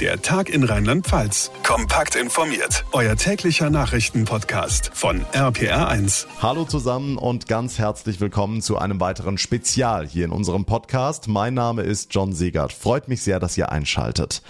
Der Tag in Rheinland-Pfalz. Kompakt informiert. Euer täglicher Nachrichtenpodcast von RPR1. Hallo zusammen und ganz herzlich willkommen zu einem weiteren Spezial hier in unserem Podcast. Mein Name ist John Segert. Freut mich sehr, dass ihr einschaltet.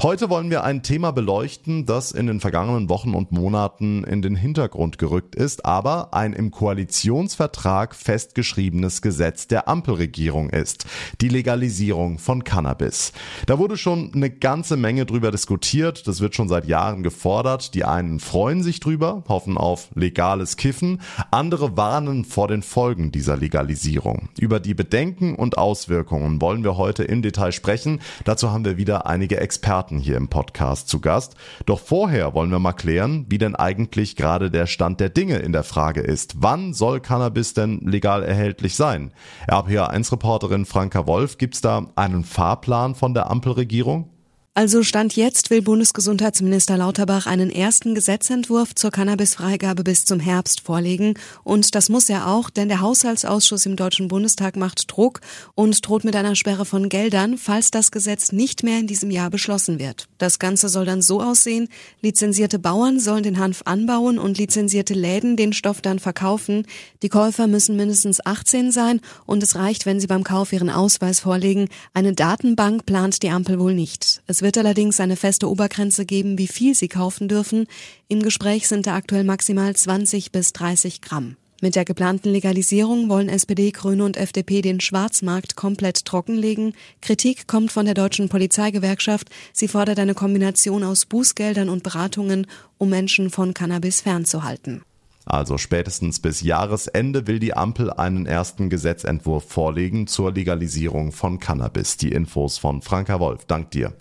Heute wollen wir ein Thema beleuchten, das in den vergangenen Wochen und Monaten in den Hintergrund gerückt ist, aber ein im Koalitionsvertrag festgeschriebenes Gesetz der Ampelregierung ist. Die Legalisierung von Cannabis. Da wurde schon eine ganze Menge Menge drüber diskutiert. Das wird schon seit Jahren gefordert. Die einen freuen sich drüber, hoffen auf legales Kiffen. Andere warnen vor den Folgen dieser Legalisierung. Über die Bedenken und Auswirkungen wollen wir heute im Detail sprechen. Dazu haben wir wieder einige Experten hier im Podcast zu Gast. Doch vorher wollen wir mal klären, wie denn eigentlich gerade der Stand der Dinge in der Frage ist. Wann soll Cannabis denn legal erhältlich sein? RPA1-Reporterin Franka Wolf, gibt's da einen Fahrplan von der Ampelregierung? Also Stand jetzt will Bundesgesundheitsminister Lauterbach einen ersten Gesetzentwurf zur Cannabisfreigabe bis zum Herbst vorlegen. Und das muss er auch, denn der Haushaltsausschuss im Deutschen Bundestag macht Druck und droht mit einer Sperre von Geldern, falls das Gesetz nicht mehr in diesem Jahr beschlossen wird. Das Ganze soll dann so aussehen, lizenzierte Bauern sollen den Hanf anbauen und lizenzierte Läden den Stoff dann verkaufen. Die Käufer müssen mindestens 18 sein und es reicht, wenn sie beim Kauf ihren Ausweis vorlegen. Eine Datenbank plant die Ampel wohl nicht. Es wird allerdings eine feste Obergrenze geben, wie viel sie kaufen dürfen. Im Gespräch sind da aktuell maximal 20 bis 30 Gramm. Mit der geplanten Legalisierung wollen SPD, Grüne und FDP den Schwarzmarkt komplett trockenlegen. Kritik kommt von der deutschen Polizeigewerkschaft. Sie fordert eine Kombination aus Bußgeldern und Beratungen, um Menschen von Cannabis fernzuhalten. Also spätestens bis Jahresende will die Ampel einen ersten Gesetzentwurf vorlegen zur Legalisierung von Cannabis. Die Infos von Franka Wolf. Dank dir.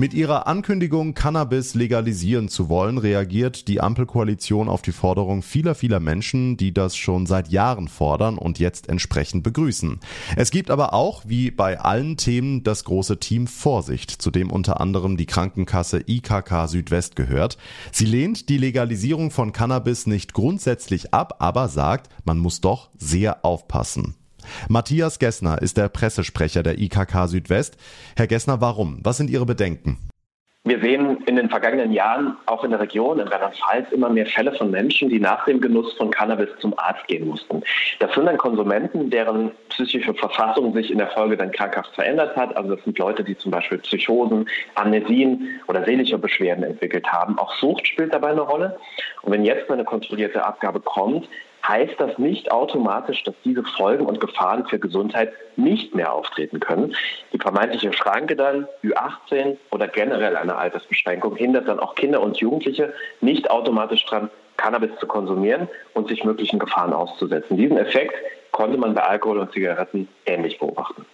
Mit ihrer Ankündigung, Cannabis legalisieren zu wollen, reagiert die Ampelkoalition auf die Forderung vieler, vieler Menschen, die das schon seit Jahren fordern und jetzt entsprechend begrüßen. Es gibt aber auch, wie bei allen Themen, das große Team Vorsicht, zu dem unter anderem die Krankenkasse IKK Südwest gehört. Sie lehnt die Legalisierung von Cannabis nicht grundsätzlich ab, aber sagt, man muss doch sehr aufpassen. Matthias Gessner ist der Pressesprecher der IKK Südwest. Herr Gessner, warum? Was sind Ihre Bedenken? Wir sehen in den vergangenen Jahren auch in der Region, in Rheinland-Pfalz, immer mehr Fälle von Menschen, die nach dem Genuss von Cannabis zum Arzt gehen mussten. Das sind dann Konsumenten, deren psychische Verfassung sich in der Folge dann krankhaft verändert hat. Also das sind Leute, die zum Beispiel Psychosen, Amnesien oder seelische Beschwerden entwickelt haben. Auch Sucht spielt dabei eine Rolle. Und wenn jetzt eine kontrollierte Abgabe kommt, heißt das nicht automatisch, dass diese Folgen und Gefahren für Gesundheit nicht mehr auftreten können. Die vermeintliche Schranke dann, Ü18 oder generell eine Altersbeschränkung, hindert dann auch Kinder und Jugendliche nicht automatisch daran, Cannabis zu konsumieren und sich möglichen Gefahren auszusetzen. Diesen Effekt konnte man bei Alkohol und Zigaretten ähnlich beobachten.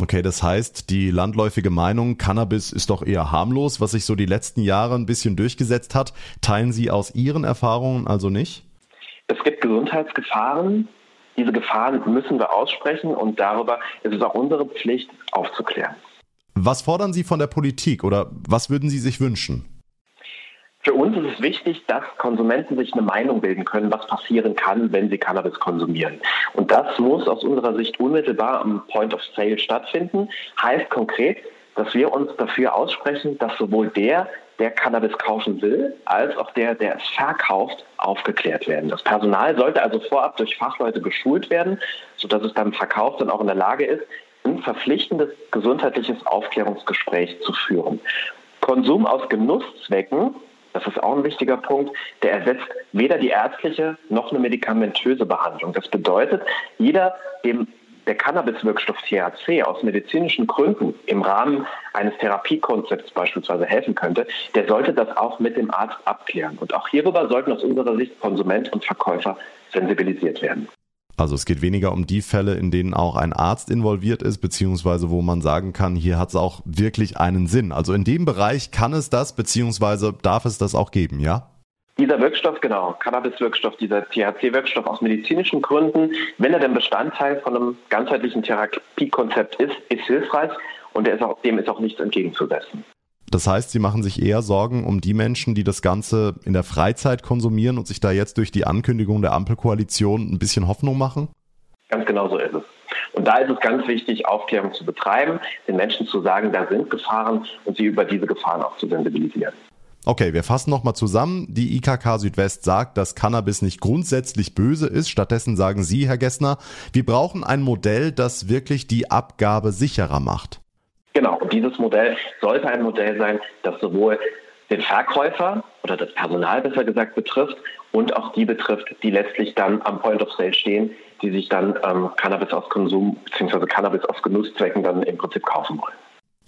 Okay, das heißt, die landläufige Meinung, Cannabis ist doch eher harmlos, was sich so die letzten Jahre ein bisschen durchgesetzt hat, teilen Sie aus Ihren Erfahrungen also nicht? Es gibt Gesundheitsgefahren. Diese Gefahren müssen wir aussprechen und darüber ist es auch unsere Pflicht aufzuklären. Was fordern Sie von der Politik oder was würden Sie sich wünschen? Für uns ist es wichtig, dass Konsumenten sich eine Meinung bilden können, was passieren kann, wenn sie Cannabis konsumieren. Und das muss aus unserer Sicht unmittelbar am Point of Sale stattfinden. Heißt konkret, dass wir uns dafür aussprechen, dass sowohl der, der Cannabis kaufen will, als auch der, der es verkauft, aufgeklärt werden. Das Personal sollte also vorab durch Fachleute geschult werden, sodass es beim Verkauf dann auch in der Lage ist, ein verpflichtendes gesundheitliches Aufklärungsgespräch zu führen. Konsum aus Genusszwecken, das ist auch ein wichtiger Punkt, der ersetzt weder die ärztliche noch eine medikamentöse Behandlung. Das bedeutet, jeder, dem der Cannabiswirkstoff THC aus medizinischen Gründen im Rahmen eines Therapiekonzepts beispielsweise helfen könnte, der sollte das auch mit dem Arzt abklären. Und auch hierüber sollten aus unserer Sicht Konsument und Verkäufer sensibilisiert werden. Also es geht weniger um die Fälle, in denen auch ein Arzt involviert ist, beziehungsweise wo man sagen kann, hier hat es auch wirklich einen Sinn. Also in dem Bereich kann es das, beziehungsweise darf es das auch geben, ja? Dieser Wirkstoff, genau, Cannabis-Wirkstoff, dieser THC-Wirkstoff aus medizinischen Gründen, wenn er denn Bestandteil von einem ganzheitlichen Therapiekonzept ist, ist hilfreich und ist auch, dem ist auch nichts entgegenzusetzen. Das heißt, Sie machen sich eher Sorgen um die Menschen, die das Ganze in der Freizeit konsumieren und sich da jetzt durch die Ankündigung der Ampelkoalition ein bisschen Hoffnung machen? Ganz genau so ist es. Und da ist es ganz wichtig, Aufklärung zu betreiben, den Menschen zu sagen, da sind Gefahren und sie über diese Gefahren auch zu sensibilisieren. Okay, wir fassen nochmal zusammen. Die IKK Südwest sagt, dass Cannabis nicht grundsätzlich böse ist. Stattdessen sagen Sie, Herr Gessner, wir brauchen ein Modell, das wirklich die Abgabe sicherer macht. Genau, und dieses Modell sollte ein Modell sein, das sowohl den Verkäufer oder das Personal besser gesagt betrifft und auch die betrifft, die letztlich dann am Point of Sale stehen, die sich dann ähm, Cannabis aus Konsum bzw. Cannabis aus Genusszwecken dann im Prinzip kaufen wollen.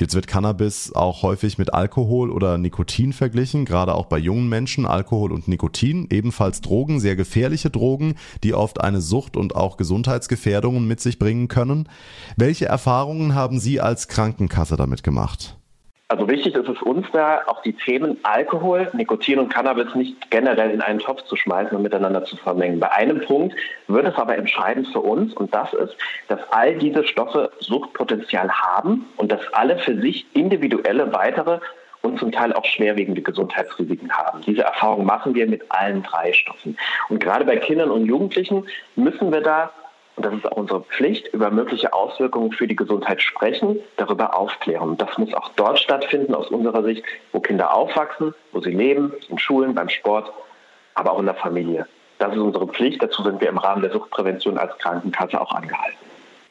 Jetzt wird Cannabis auch häufig mit Alkohol oder Nikotin verglichen, gerade auch bei jungen Menschen. Alkohol und Nikotin, ebenfalls Drogen, sehr gefährliche Drogen, die oft eine Sucht und auch Gesundheitsgefährdungen mit sich bringen können. Welche Erfahrungen haben Sie als Krankenkasse damit gemacht? Also wichtig ist es uns da, auch die Themen Alkohol, Nikotin und Cannabis nicht generell in einen Topf zu schmeißen und miteinander zu vermengen. Bei einem Punkt wird es aber entscheidend für uns und das ist, dass all diese Stoffe Suchtpotenzial haben und dass alle für sich individuelle weitere und zum Teil auch schwerwiegende Gesundheitsrisiken haben. Diese Erfahrung machen wir mit allen drei Stoffen. Und gerade bei Kindern und Jugendlichen müssen wir da und das ist auch unsere Pflicht, über mögliche Auswirkungen für die Gesundheit sprechen, darüber aufklären. Das muss auch dort stattfinden, aus unserer Sicht, wo Kinder aufwachsen, wo sie leben, in Schulen, beim Sport, aber auch in der Familie. Das ist unsere Pflicht. Dazu sind wir im Rahmen der Suchtprävention als Krankenkasse auch angehalten.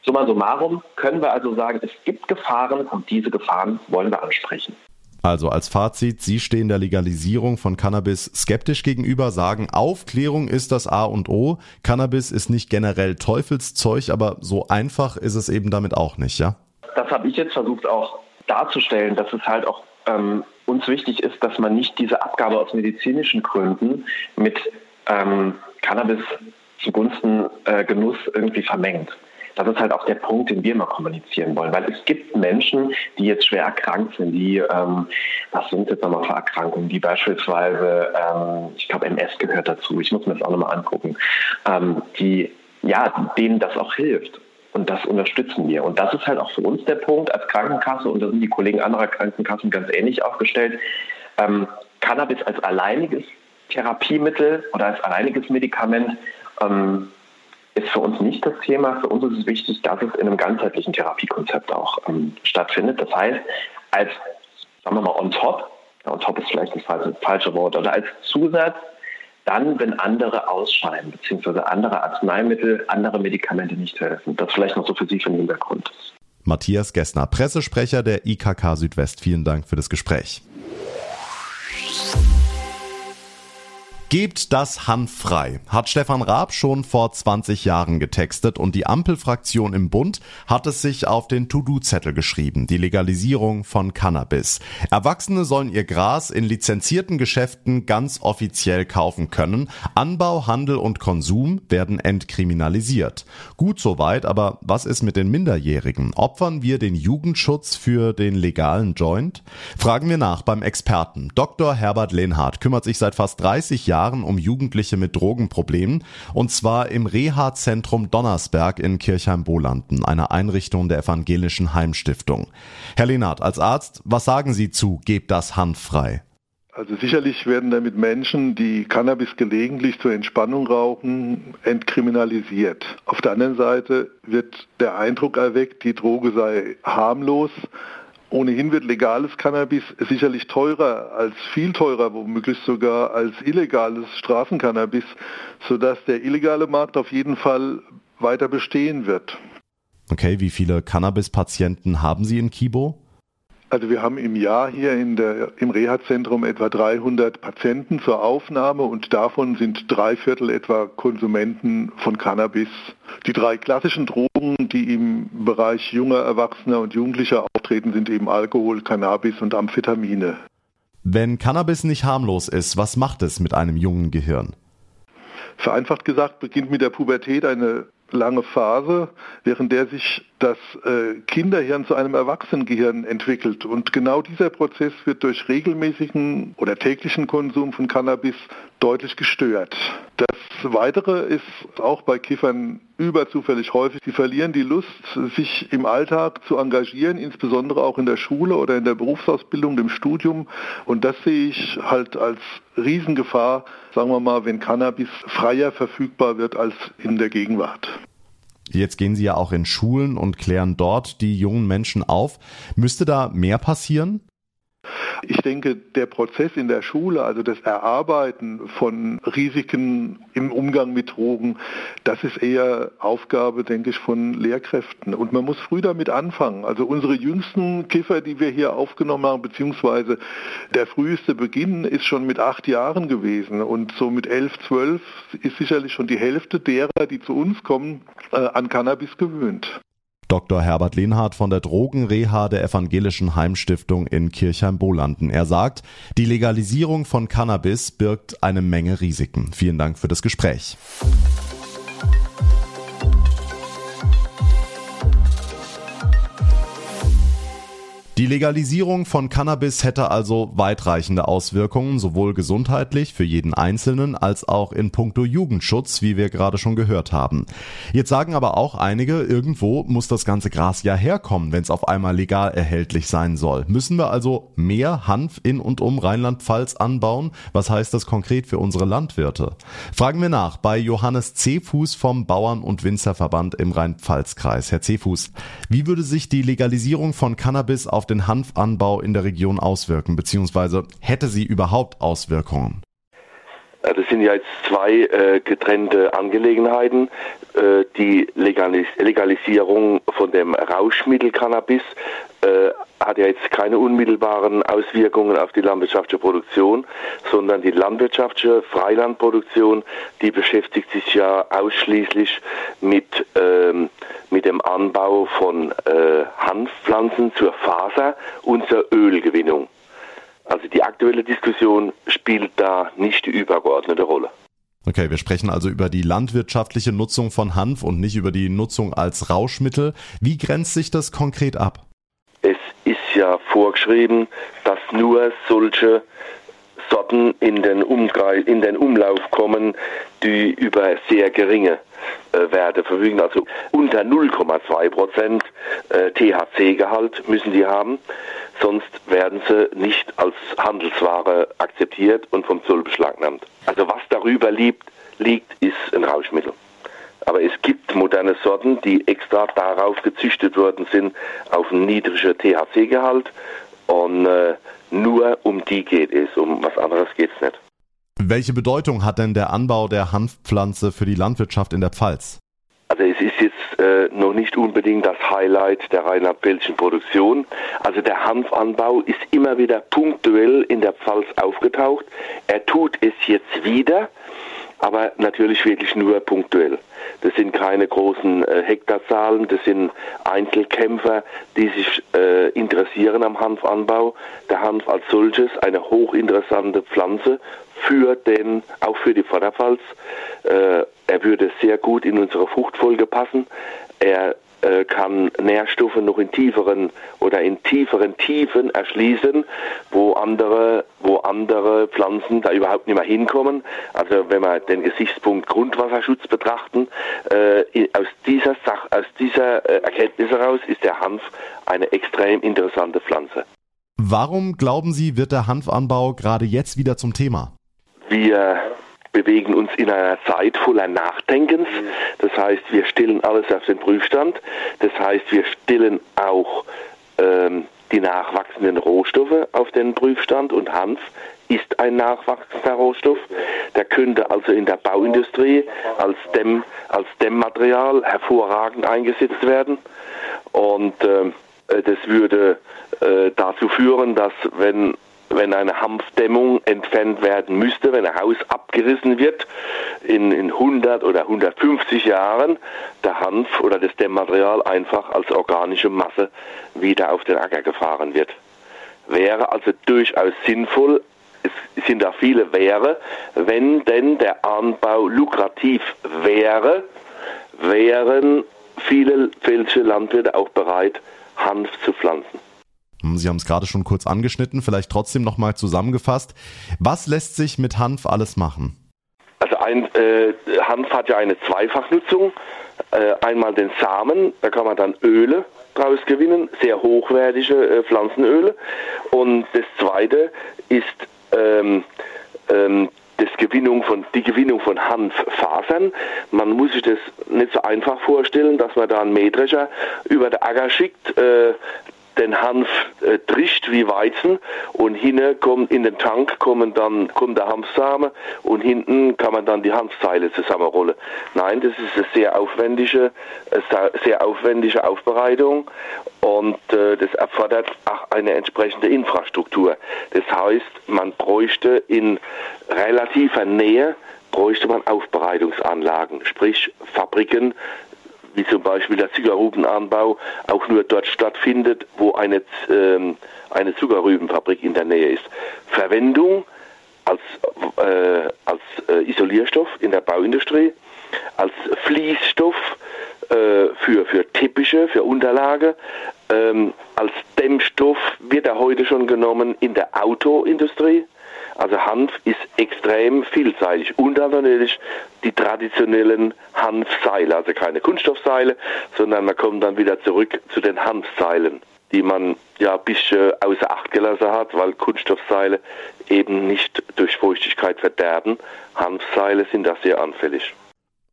Summa summarum können wir also sagen, es gibt Gefahren und diese Gefahren wollen wir ansprechen. Also als Fazit, Sie stehen der Legalisierung von Cannabis skeptisch gegenüber, sagen, Aufklärung ist das A und O. Cannabis ist nicht generell Teufelszeug, aber so einfach ist es eben damit auch nicht, ja? Das habe ich jetzt versucht auch darzustellen, dass es halt auch ähm, uns wichtig ist, dass man nicht diese Abgabe aus medizinischen Gründen mit ähm, Cannabis zugunsten äh, Genuss irgendwie vermengt das ist halt auch der Punkt, den wir immer kommunizieren wollen. Weil es gibt Menschen, die jetzt schwer erkrankt sind, die, ähm, was sind jetzt nochmal für Erkrankungen, die beispielsweise, ähm, ich glaube, MS gehört dazu, ich muss mir das auch nochmal angucken, ähm, die, ja, denen das auch hilft. Und das unterstützen wir. Und das ist halt auch für uns der Punkt als Krankenkasse, und da sind die Kollegen anderer Krankenkassen ganz ähnlich aufgestellt. Ähm, Cannabis als alleiniges Therapiemittel oder als alleiniges Medikament ähm, ist für uns nicht das Thema. Für uns ist es wichtig, dass es in einem ganzheitlichen Therapiekonzept auch ähm, stattfindet. Das heißt, als, sagen wir mal, on top, on top ist vielleicht das falsche, falsche Wort, oder als Zusatz, dann, wenn andere ausscheiden, beziehungsweise andere Arzneimittel, andere Medikamente nicht helfen. Das vielleicht noch so für Sie für den Hintergrund. Matthias Gessner, Pressesprecher der IKK Südwest. Vielen Dank für das Gespräch. Gebt das Hanf frei, hat Stefan Raab schon vor 20 Jahren getextet und die Ampelfraktion im Bund hat es sich auf den To-Do-Zettel geschrieben, die Legalisierung von Cannabis. Erwachsene sollen ihr Gras in lizenzierten Geschäften ganz offiziell kaufen können. Anbau, Handel und Konsum werden entkriminalisiert. Gut soweit, aber was ist mit den Minderjährigen? Opfern wir den Jugendschutz für den legalen Joint? Fragen wir nach beim Experten. Dr. Herbert Lehnhardt kümmert sich seit fast 30 Jahren Jahren um Jugendliche mit Drogenproblemen und zwar im Reha-Zentrum Donnersberg in Kirchheim-Bolanden, einer Einrichtung der evangelischen Heimstiftung. Herr Lehnert, als Arzt, was sagen Sie zu Gebt das Hand frei? Also sicherlich werden damit Menschen, die Cannabis gelegentlich zur Entspannung rauchen, entkriminalisiert. Auf der anderen Seite wird der Eindruck erweckt, die Droge sei harmlos, Ohnehin wird legales Cannabis sicherlich teurer, als viel teurer, womöglich sogar als illegales Straßencannabis, sodass der illegale Markt auf jeden Fall weiter bestehen wird. Okay, wie viele Cannabis-Patienten haben Sie in Kibo? Also wir haben im Jahr hier der, im Reha-Zentrum etwa 300 Patienten zur Aufnahme und davon sind drei Viertel etwa Konsumenten von Cannabis. Die drei klassischen Drogen, die im Bereich junger Erwachsener und Jugendlicher auftreten, sind eben Alkohol, Cannabis und Amphetamine. Wenn Cannabis nicht harmlos ist, was macht es mit einem jungen Gehirn? Vereinfacht gesagt beginnt mit der Pubertät eine lange Phase, während der sich das äh, Kinderhirn zu einem Erwachsenengehirn entwickelt. Und genau dieser Prozess wird durch regelmäßigen oder täglichen Konsum von Cannabis deutlich gestört. Das Weitere ist auch bei Kiffern überzufällig häufig. Sie verlieren die Lust, sich im Alltag zu engagieren, insbesondere auch in der Schule oder in der Berufsausbildung, dem Studium. Und das sehe ich halt als Riesengefahr, sagen wir mal, wenn Cannabis freier verfügbar wird als in der Gegenwart. Jetzt gehen Sie ja auch in Schulen und klären dort die jungen Menschen auf. Müsste da mehr passieren? Ich denke, der Prozess in der Schule, also das Erarbeiten von Risiken im Umgang mit Drogen, das ist eher Aufgabe, denke ich, von Lehrkräften. Und man muss früh damit anfangen. Also unsere jüngsten Kiffer, die wir hier aufgenommen haben, beziehungsweise der früheste Beginn ist schon mit acht Jahren gewesen. Und so mit elf, zwölf ist sicherlich schon die Hälfte derer, die zu uns kommen, äh, an Cannabis gewöhnt. Dr. Herbert Lehnhardt von der Drogenreha der Evangelischen Heimstiftung in Kirchheim-Bolanden. Er sagt, die Legalisierung von Cannabis birgt eine Menge Risiken. Vielen Dank für das Gespräch. Die Legalisierung von Cannabis hätte also weitreichende Auswirkungen, sowohl gesundheitlich für jeden Einzelnen als auch in puncto Jugendschutz, wie wir gerade schon gehört haben. Jetzt sagen aber auch einige, irgendwo muss das ganze Gras ja herkommen, wenn es auf einmal legal erhältlich sein soll. Müssen wir also mehr Hanf in und um Rheinland-Pfalz anbauen? Was heißt das konkret für unsere Landwirte? Fragen wir nach bei Johannes Cefuß vom Bauern- und Winzerverband im Rhein-Pfalz-Kreis. Herr Cefuß, wie würde sich die Legalisierung von Cannabis auf auf den Hanfanbau in der Region auswirken, beziehungsweise hätte sie überhaupt Auswirkungen? Das sind ja jetzt zwei äh, getrennte Angelegenheiten. Äh, die Legalis Legalisierung von dem Rauschmittel Cannabis äh, hat ja jetzt keine unmittelbaren Auswirkungen auf die landwirtschaftliche Produktion, sondern die landwirtschaftliche Freilandproduktion, die beschäftigt sich ja ausschließlich mit, ähm, mit dem Anbau von äh, Hanfpflanzen zur Faser und zur Ölgewinnung. Also die aktuelle Diskussion spielt da nicht die übergeordnete Rolle. Okay, wir sprechen also über die landwirtschaftliche Nutzung von Hanf und nicht über die Nutzung als Rauschmittel. Wie grenzt sich das konkret ab? Es ist ja vorgeschrieben, dass nur solche Sorten in den, Umkreis, in den Umlauf kommen, die über sehr geringe äh, Werte verfügen, also unter 0,2 Prozent äh, THC-Gehalt müssen die haben, sonst werden sie nicht als Handelsware akzeptiert und vom Zoll beschlagnahmt. Also was darüber liegt, liegt ist ein Rauschmittel. Aber es gibt moderne Sorten, die extra darauf gezüchtet worden sind, auf einen niedrigen THC-Gehalt. Und äh, nur um die geht es, um was anderes geht es nicht. Welche Bedeutung hat denn der Anbau der Hanfpflanze für die Landwirtschaft in der Pfalz? Also es ist jetzt äh, noch nicht unbedingt das Highlight der rheinland-pfälzischen Produktion. Also der Hanfanbau ist immer wieder punktuell in der Pfalz aufgetaucht. Er tut es jetzt wieder aber natürlich wirklich nur punktuell. Das sind keine großen äh, Hektarzahlen, das sind Einzelkämpfer, die sich äh, interessieren am Hanfanbau. Der Hanf als solches eine hochinteressante Pflanze für den, auch für die Vorderpfalz. Äh, er würde sehr gut in unsere Fruchtfolge passen. Er äh, kann Nährstoffe noch in tieferen oder in tieferen Tiefen erschließen, wo andere, wo andere Pflanzen da überhaupt nicht mehr hinkommen. Also wenn wir den Gesichtspunkt Grundwasserschutz betrachten, äh, aus dieser Sach aus dieser äh, Erkenntnis heraus ist der Hanf eine extrem interessante Pflanze. Warum glauben Sie, wird der Hanfanbau gerade jetzt wieder zum Thema? Wir bewegen uns in einer Zeit voller Nachdenkens. Das heißt, wir stellen alles auf den Prüfstand. Das heißt, wir stellen auch ähm, die nachwachsenden Rohstoffe auf den Prüfstand und Hanf ist ein nachwachsender Rohstoff. Der könnte also in der Bauindustrie als, Dämm, als Dämmmaterial hervorragend eingesetzt werden. Und äh, das würde äh, dazu führen, dass wenn wenn eine Hanfdämmung entfernt werden müsste, wenn ein Haus abgerissen wird, in, in 100 oder 150 Jahren der Hanf oder das Dämmmaterial einfach als organische Masse wieder auf den Acker gefahren wird. Wäre also durchaus sinnvoll, es sind da viele wäre, wenn denn der Anbau lukrativ wäre, wären viele pfälzische Landwirte auch bereit, Hanf zu pflanzen. Hm, Sie haben es gerade schon kurz angeschnitten, vielleicht trotzdem nochmal zusammengefasst. Was lässt sich mit Hanf alles machen? Also ein, äh, Hanf hat ja eine Zweifachnutzung. Äh, einmal den Samen, da kann man dann Öle draus gewinnen, sehr hochwertige äh, Pflanzenöle. Und das zweite ist ähm, ähm, das Gewinnung von, die Gewinnung von Hanffasern. Man muss sich das nicht so einfach vorstellen, dass man da einen Mähdrescher über den Acker schickt, äh, den Hanf äh, trischt wie Weizen und hinten kommt in den Tank kommen dann kommt der Hanfsamen und hinten kann man dann die Hanfseile zusammenrollen. Nein, das ist eine sehr aufwendige, sehr aufwendige Aufbereitung und äh, das erfordert auch eine entsprechende Infrastruktur. Das heißt, man bräuchte in relativer Nähe bräuchte man Aufbereitungsanlagen, sprich Fabriken, wie zum Beispiel der Zuckerrübenanbau auch nur dort stattfindet, wo eine, ähm, eine Zuckerrübenfabrik in der Nähe ist. Verwendung als, äh, als äh, Isolierstoff in der Bauindustrie, als Fließstoff äh, für, für Teppiche, für Unterlage, ähm, als Dämmstoff wird er heute schon genommen in der Autoindustrie also Hanf ist extrem vielseitig und dann natürlich die traditionellen Hanfseile, also keine Kunststoffseile, sondern man kommt dann wieder zurück zu den Hanfseilen, die man ja ein bisschen außer Acht gelassen hat, weil Kunststoffseile eben nicht durch Feuchtigkeit verderben. Hanfseile sind da sehr anfällig.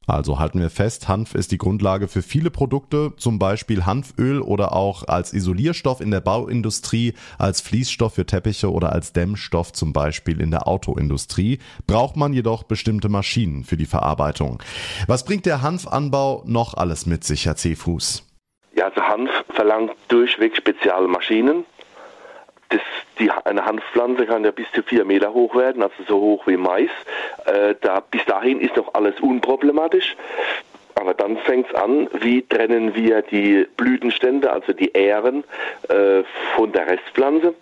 Also halten wir fest, Hanf ist die Grundlage für viele Produkte, zum Beispiel Hanföl oder auch als Isolierstoff in der Bauindustrie, als Fließstoff für Teppiche oder als Dämmstoff zum Beispiel in der Autoindustrie. Braucht man jedoch bestimmte Maschinen für die Verarbeitung. Was bringt der Hanfanbau noch alles mit sich, Herr Cefuß? Ja, also Hanf verlangt durchweg spezielle Maschinen das, die, eine Hanfpflanze kann ja bis zu vier Meter hoch werden, also so hoch wie Mais. Äh, da, bis dahin ist noch alles unproblematisch. Aber dann fängt es an, wie trennen wir die Blütenstände, also die Ähren, äh, von der Restpflanze.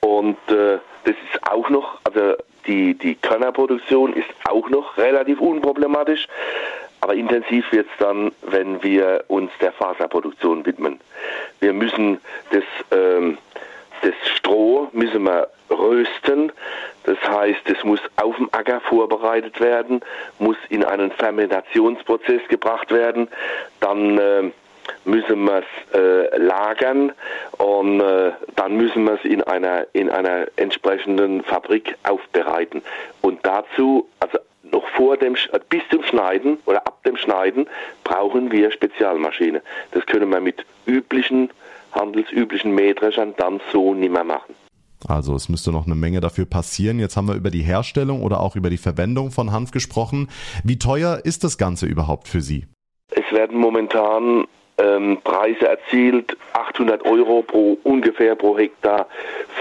Und äh, das ist auch noch, also die, die Körnerproduktion ist auch noch relativ unproblematisch. Aber intensiv wird es dann, wenn wir uns der Faserproduktion widmen. Wir müssen das ähm, das Stroh müssen wir rösten. Das heißt, es muss auf dem Acker vorbereitet werden, muss in einen Fermentationsprozess gebracht werden. Dann äh, müssen wir es äh, lagern und äh, dann müssen wir es in einer, in einer entsprechenden Fabrik aufbereiten. Und dazu, also noch vor dem, bis zum Schneiden oder ab dem Schneiden, brauchen wir Spezialmaschine. Das können wir mit üblichen handelsüblichen Mähdreschern dann so nicht mehr machen. Also es müsste noch eine Menge dafür passieren. Jetzt haben wir über die Herstellung oder auch über die Verwendung von Hanf gesprochen. Wie teuer ist das Ganze überhaupt für Sie? Es werden momentan ähm, Preise erzielt, 800 Euro pro ungefähr pro Hektar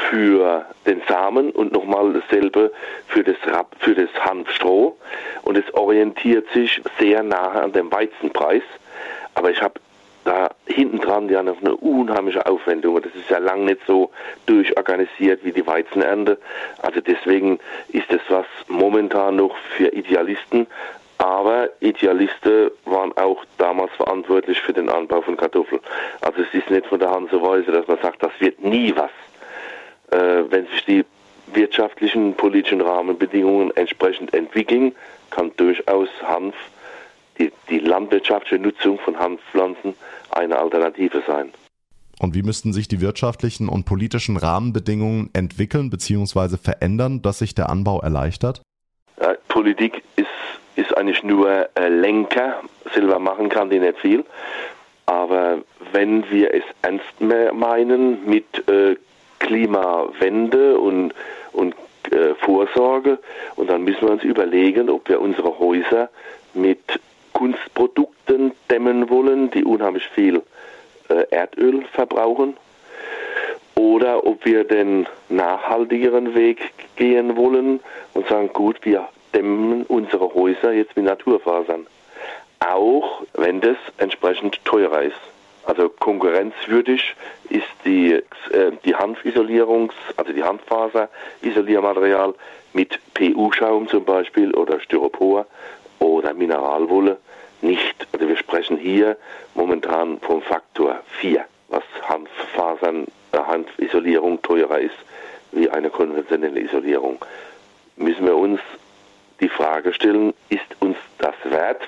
für den Samen und nochmal dasselbe für das, Rab, für das Hanfstroh. Und es orientiert sich sehr nahe an dem Weizenpreis. Aber ich habe da hinten dran ja noch eine unheimliche Aufwendung. Und das ist ja lang nicht so durchorganisiert wie die Weizenernte. Also deswegen ist das was momentan noch für Idealisten. Aber Idealisten waren auch damals verantwortlich für den Anbau von Kartoffeln. Also es ist nicht von der Hand so weise, dass man sagt, das wird nie was. Äh, wenn sich die wirtschaftlichen, politischen Rahmenbedingungen entsprechend entwickeln, kann durchaus Hanf die, die landwirtschaftliche Nutzung von Hanfpflanzen eine Alternative sein. Und wie müssten sich die wirtschaftlichen und politischen Rahmenbedingungen entwickeln bzw. verändern, dass sich der Anbau erleichtert? Ja, Politik ist, ist eigentlich nur äh, Lenker. Selber machen kann die nicht viel. Aber wenn wir es ernst meinen mit äh, Klimawende und, und äh, Vorsorge, und dann müssen wir uns überlegen, ob wir unsere Häuser mit Kunstprodukten dämmen wollen, die unheimlich viel äh, Erdöl verbrauchen, oder ob wir den nachhaltigeren Weg gehen wollen und sagen, gut, wir dämmen unsere Häuser jetzt mit Naturfasern. Auch wenn das entsprechend teurer ist. Also konkurrenzwürdig ist die, äh, die Hanfisolierungs-, also die Hanffaser-Isoliermaterial mit PU-Schaum zum Beispiel oder Styropor oder Mineralwolle nicht. Also wir sprechen hier momentan vom Faktor 4, was Hanffasern, äh, Hanfisolierung teurer ist wie eine konventionelle Isolierung. Müssen wir uns die Frage stellen, ist uns das wert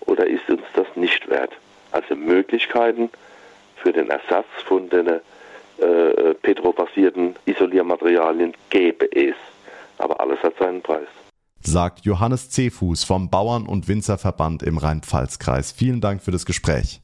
oder ist uns das nicht wert? Also Möglichkeiten für den Ersatz von den äh, petrobasierten Isoliermaterialien gäbe es. Aber alles hat seinen Preis. Sagt Johannes Cefuß vom Bauern- und Winzerverband im Rhein-Pfalz-Kreis. Vielen Dank für das Gespräch.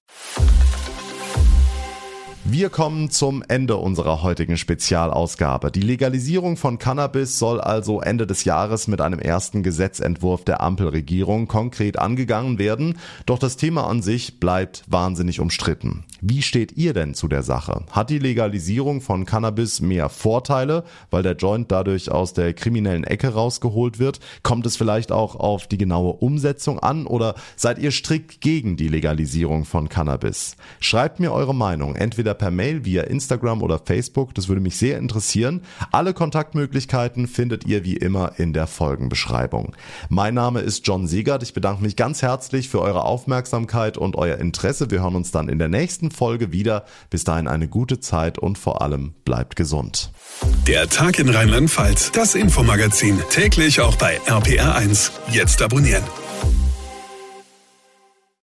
Wir kommen zum Ende unserer heutigen Spezialausgabe. Die Legalisierung von Cannabis soll also Ende des Jahres mit einem ersten Gesetzentwurf der Ampelregierung konkret angegangen werden. Doch das Thema an sich bleibt wahnsinnig umstritten. Wie steht ihr denn zu der Sache? Hat die Legalisierung von Cannabis mehr Vorteile, weil der Joint dadurch aus der kriminellen Ecke rausgeholt wird? Kommt es vielleicht auch auf die genaue Umsetzung an oder seid ihr strikt gegen die Legalisierung von Cannabis? Schreibt mir eure Meinung entweder entweder per Mail, via Instagram oder Facebook. Das würde mich sehr interessieren. Alle Kontaktmöglichkeiten findet ihr wie immer in der Folgenbeschreibung. Mein Name ist John Siegert. Ich bedanke mich ganz herzlich für eure Aufmerksamkeit und euer Interesse. Wir hören uns dann in der nächsten Folge wieder. Bis dahin eine gute Zeit und vor allem bleibt gesund. Der Tag in Rheinland-Pfalz, das Infomagazin, täglich auch bei RPR1. Jetzt abonnieren.